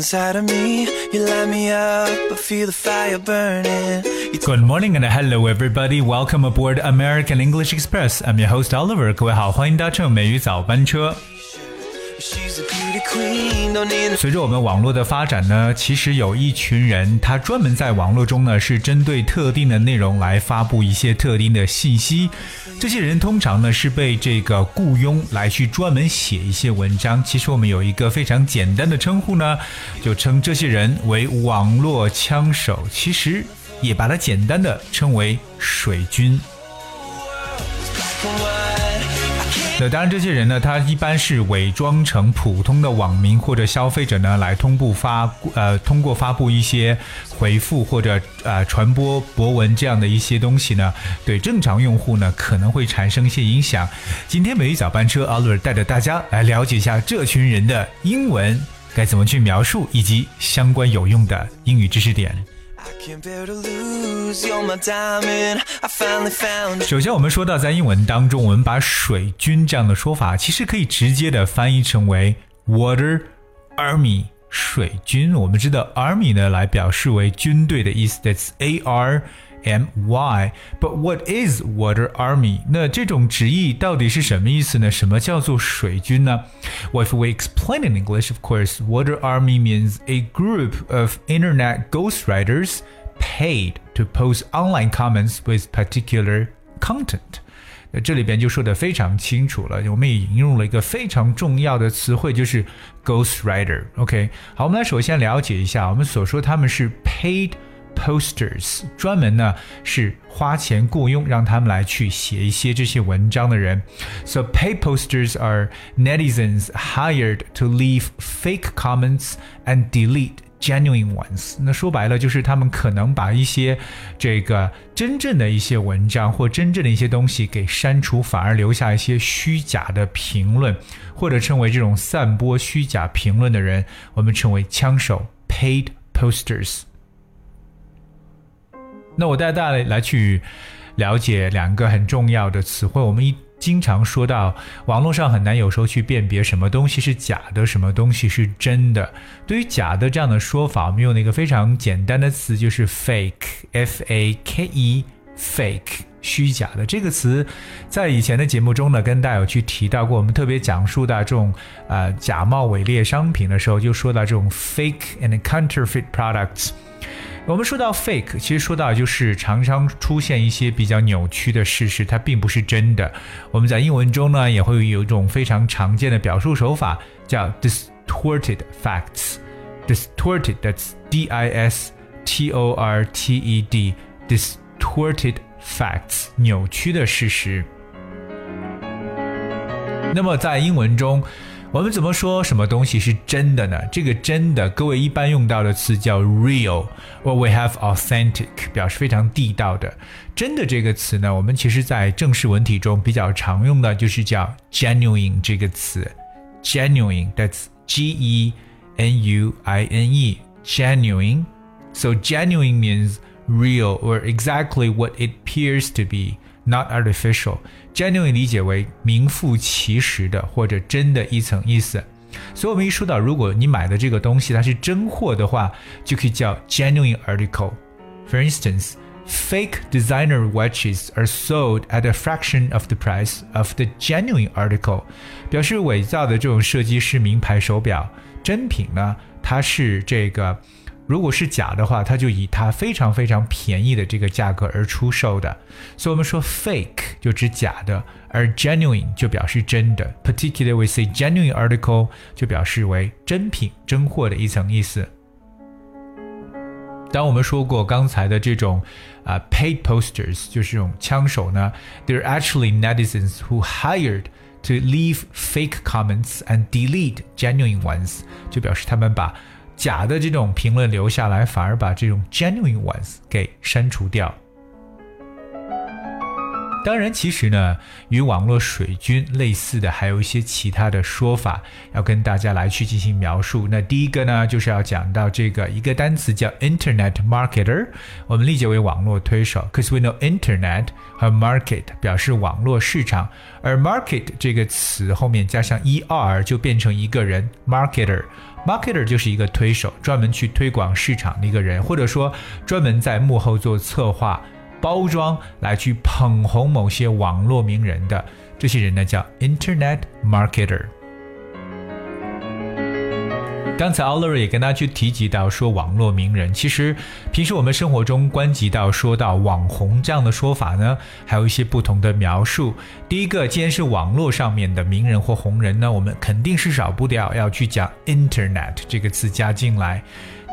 inside of me. You light me up, I feel the fire burning. You Good morning and hello everybody. Welcome aboard American English Express. I'm your host Oliver. 各位好，欢迎搭乘美语早班车。 随着我们网络的发展呢，其实有一群人，他专门在网络中呢是针对特定的内容来发布一些特定的信息。这些人通常呢是被这个雇佣来去专门写一些文章。其实我们有一个非常简单的称呼呢，就称这些人为网络枪手，其实也把它简单的称为水军。那当然，这些人呢，他一般是伪装成普通的网民或者消费者呢，来通过发呃，通过发布一些回复或者呃传播博文这样的一些东西呢，对正常用户呢可能会产生一些影响。今天美语早班车 Oliver 带着大家来了解一下这群人的英文该怎么去描述，以及相关有用的英语知识点。I can't bear to lose. You're my diamond. I finally found 首先，我们说到在英文当中，我们把水军这样的说法，其实可以直接的翻译成为 water army 水军。我们知道 army 呢来表示为军队的意思，that's A R M Y。But what is water army？那这种直译到底是什么意思呢？什么叫做水军呢？Well, if we explain in English, of course, water army means a group of internet ghostwriters paid to post online comments with particular content。那这里边就说的非常清楚了，我们也引用了一个非常重要的词汇，就是 ghostwriter。OK，好，我们来首先了解一下，我们所说他们是 paid posters，专门呢是花钱雇佣让他们来去写一些这些文章的人。So paid posters are netizens hired to leave fake comments and delete genuine ones。那说白了就是他们可能把一些这个真正的一些文章或真正的一些东西给删除，反而留下一些虚假的评论，或者称为这种散播虚假评论的人，我们称为枪手 （paid posters）。那我带大家来去了解两个很重要的词汇。我们一经常说到，网络上很难有时候去辨别什么东西是假的，什么东西是真的。对于假的这样的说法，我们用了一个非常简单的词，就是 fake，f a k e，fake。虚假的这个词，在以前的节目中呢，跟大家有去提到过。我们特别讲述到这种呃假冒伪劣商品的时候，就说到这种 fake and counterfeit products。我们说到 fake，其实说到就是常常出现一些比较扭曲的事实，它并不是真的。我们在英文中呢，也会有一种非常常见的表述手法，叫 distorted facts。distorted，that's D I S T O R T E D，distorted facts，扭曲的事实。那么在英文中，我们怎么说什么东西是真的呢？这个真的，各位一般用到的词叫 real，或 we have authentic，表示非常地道的。真的这个词呢，我们其实在正式文体中比较常用的就是叫 genuine 这个词。genuine，that's G E N U I N E，genuine。So genuine means real or exactly what it appears to be, Not artificial. Genuine 理解为名副其实的或者真的一层意思。所以我们一说到，如果你买的这个东西它是真货的话，就可以叫 genuine article。For instance, fake designer watches are sold at a fraction of the price of the genuine article。表示伪造的这种设计师名牌手表，真品呢，它是这个。如果是假的话，它就以它非常非常便宜的这个价格而出售的。所以我们说 fake 就指假的，而 genuine 就表示真的。Particularly we say genuine article 就表示为真品、真货的一层意思。当我们说过刚才的这种啊、uh, paid posters，就是这种枪手呢，they're actually netizens who hired to leave fake comments and delete genuine ones，就表示他们把 假的这种评论留下来，反而把这种 genuine ones 给删除掉。当然，其实呢，与网络水军类似的还有一些其他的说法，要跟大家来去进行描述。那第一个呢，就是要讲到这个一个单词叫 Internet marketer，我们理解为网络推手。Cause we know Internet 和 market 表示网络市场，而 market 这个词后面加上 er 就变成一个人 marketer。marketer 就是一个推手，专门去推广市场的一个人，或者说专门在幕后做策划。包装来去捧红某些网络名人的这些人呢，叫 Internet marketer。刚才 Oliver 也跟大家去提及到说网络名人，其实平时我们生活中关及到说到网红这样的说法呢，还有一些不同的描述。第一个，既然是网络上面的名人或红人呢，我们肯定是少不掉要去讲 Internet 这个词加进来。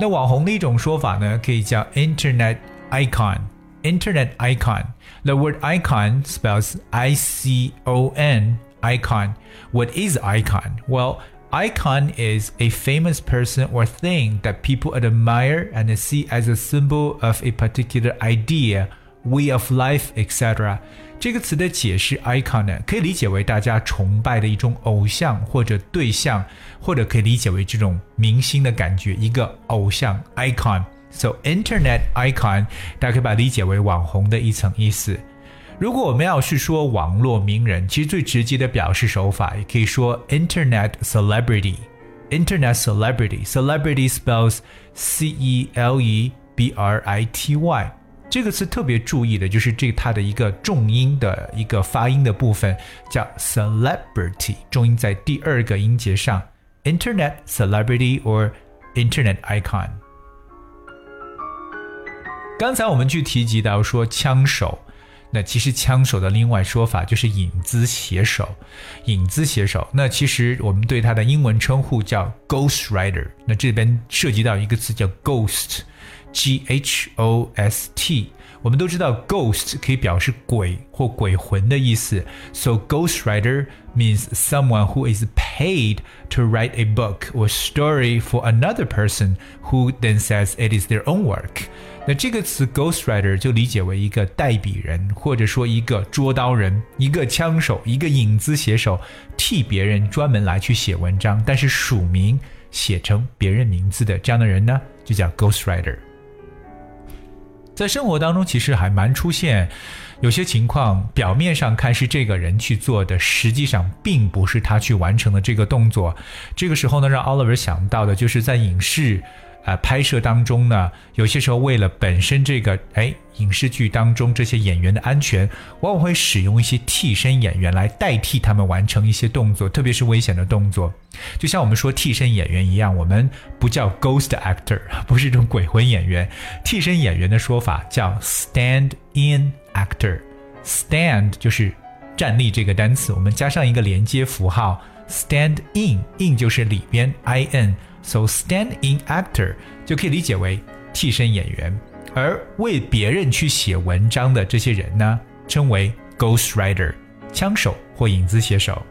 那网红的一种说法呢，可以叫 Internet icon。internet icon. The word icon spells I C O N, icon. What is icon? Well, icon is a famous person or thing that people admire and see as a symbol of a particular idea, way of life, etc. 这个词的解释 icon 呢，可以理解为大家崇拜的一种偶像或者对象，或者可以理解为这种明星的感觉，一个偶像 icon。 So internet icon，大家可以把它理解为网红的一层意思。如果我们要是说网络名人，其实最直接的表示手法也可以说 internet celebrity。internet celebrity celebrity spells c e l e b r i t y。这个词特别注意的就是这它的一个重音的一个发音的部分叫 celebrity，重音在第二个音节上。internet celebrity or internet icon。 刚才我们去提及到说枪手，那其实枪手的另外说法就是影子写手，影子写手。那其实我们对他的英文称呼叫 ghost Rider。那这边涉及到一个词叫 ghost，g h o s t。我们都知道 ghost 可以表示鬼或鬼魂的意思，so ghost writer means someone who is paid to write a book or story for another person who then says it is their own work。那这个词 ghostwriter 就理解为一个代笔人，或者说一个捉刀人、一个枪手、一个影子写手，替别人专门来去写文章，但是署名写成别人名字的这样的人呢，就叫 ghostwriter。 在生活当中，其实还蛮出现有些情况，表面上看是这个人去做的，实际上并不是他去完成的这个动作。这个时候呢，让 Oliver 想到的就是在影视。呃，拍摄当中呢，有些时候为了本身这个哎影视剧当中这些演员的安全，往往会使用一些替身演员来代替他们完成一些动作，特别是危险的动作。就像我们说替身演员一样，我们不叫 ghost actor，不是这种鬼魂演员。替身演员的说法叫 stand-in actor。stand 就是站立这个单词，我们加上一个连接符号，stand in，in 就是里边 i n。So stand-in actor 就可以理解为替身演员，而为别人去写文章的这些人呢，称为 ghost writer，枪手或影子写手。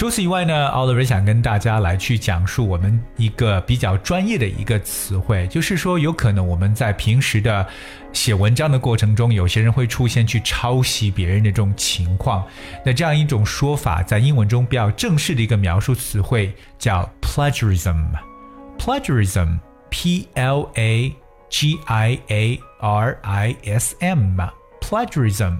除此以外呢，Oliver 想跟大家来去讲述我们一个比较专业的一个词汇，就是说有可能我们在平时的写文章的过程中，有些人会出现去抄袭别人的这种情况。那这样一种说法，在英文中比较正式的一个描述词汇叫 plagiarism。plagiarism，p l a g i a r i s m。plagiarism，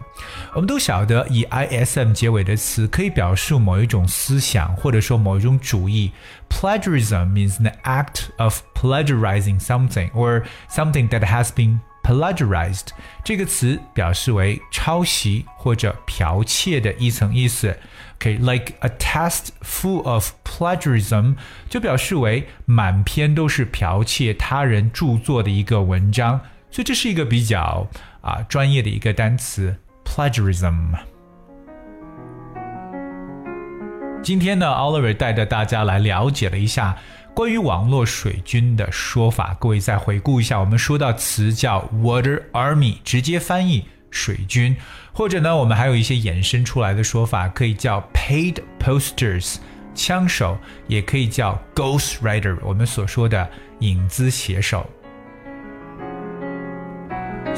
我们都晓得以 ism 结尾的词可以表述某一种思想或者说某一种主义。Plagiarism means the act of plagiarizing something or something that has been plagiarized。这个词表示为抄袭或者剽窃的一层意思。OK，like、okay, a text full of plagiarism 就表示为满篇都是剽窃他人着作的一个文章。所以这是一个比较 啊专业的一个单词，plagiarism。今天呢，Oliver 带着大家来了解了一下关于网络水军的说法。各位再回顾一下，我们说到词叫 water army，直接翻译水军，或者呢，我们还有一些衍生出来的说法，可以叫 paid posters，枪手，也可以叫 ghost writer，我们所说的影子写手。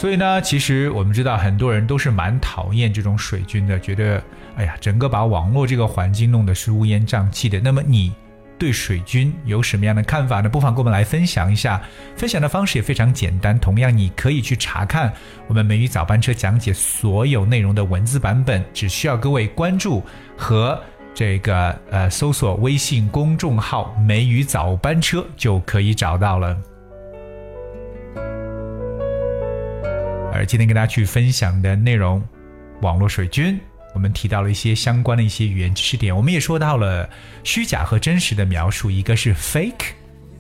所以呢，其实我们知道很多人都是蛮讨厌这种水军的，觉得哎呀，整个把网络这个环境弄得是乌烟瘴气的。那么你对水军有什么样的看法呢？不妨跟我们来分享一下。分享的方式也非常简单，同样你可以去查看我们美语早班车讲解所有内容的文字版本，只需要各位关注和这个呃搜索微信公众号“美语早班车”就可以找到了。今天跟大家去分享的内容，网络水军，我们提到了一些相关的一些语言知识点，我们也说到了虚假和真实的描述，一个是 fake，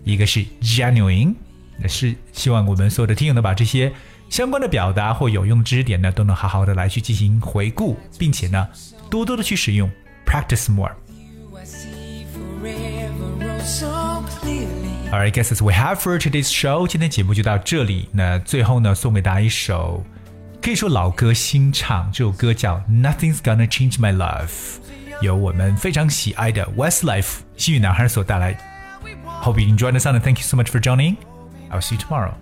一个是 genuine，那是希望我们所有的听友呢，把这些相关的表达或有用知识点呢，都能好好的来去进行回顾，并且呢，多多的去使用，practice more。Alright, guys, that's we have for today's show. 今天节目就到这里。那最后呢，送给大家一首可以说老歌新唱，这首歌叫《Nothing's Gonna Change My Love》，由我们非常喜爱的 Westlife 幸运男孩所带来。Hope you enjoyed the sound and thank you so much for joining. I'll see you tomorrow.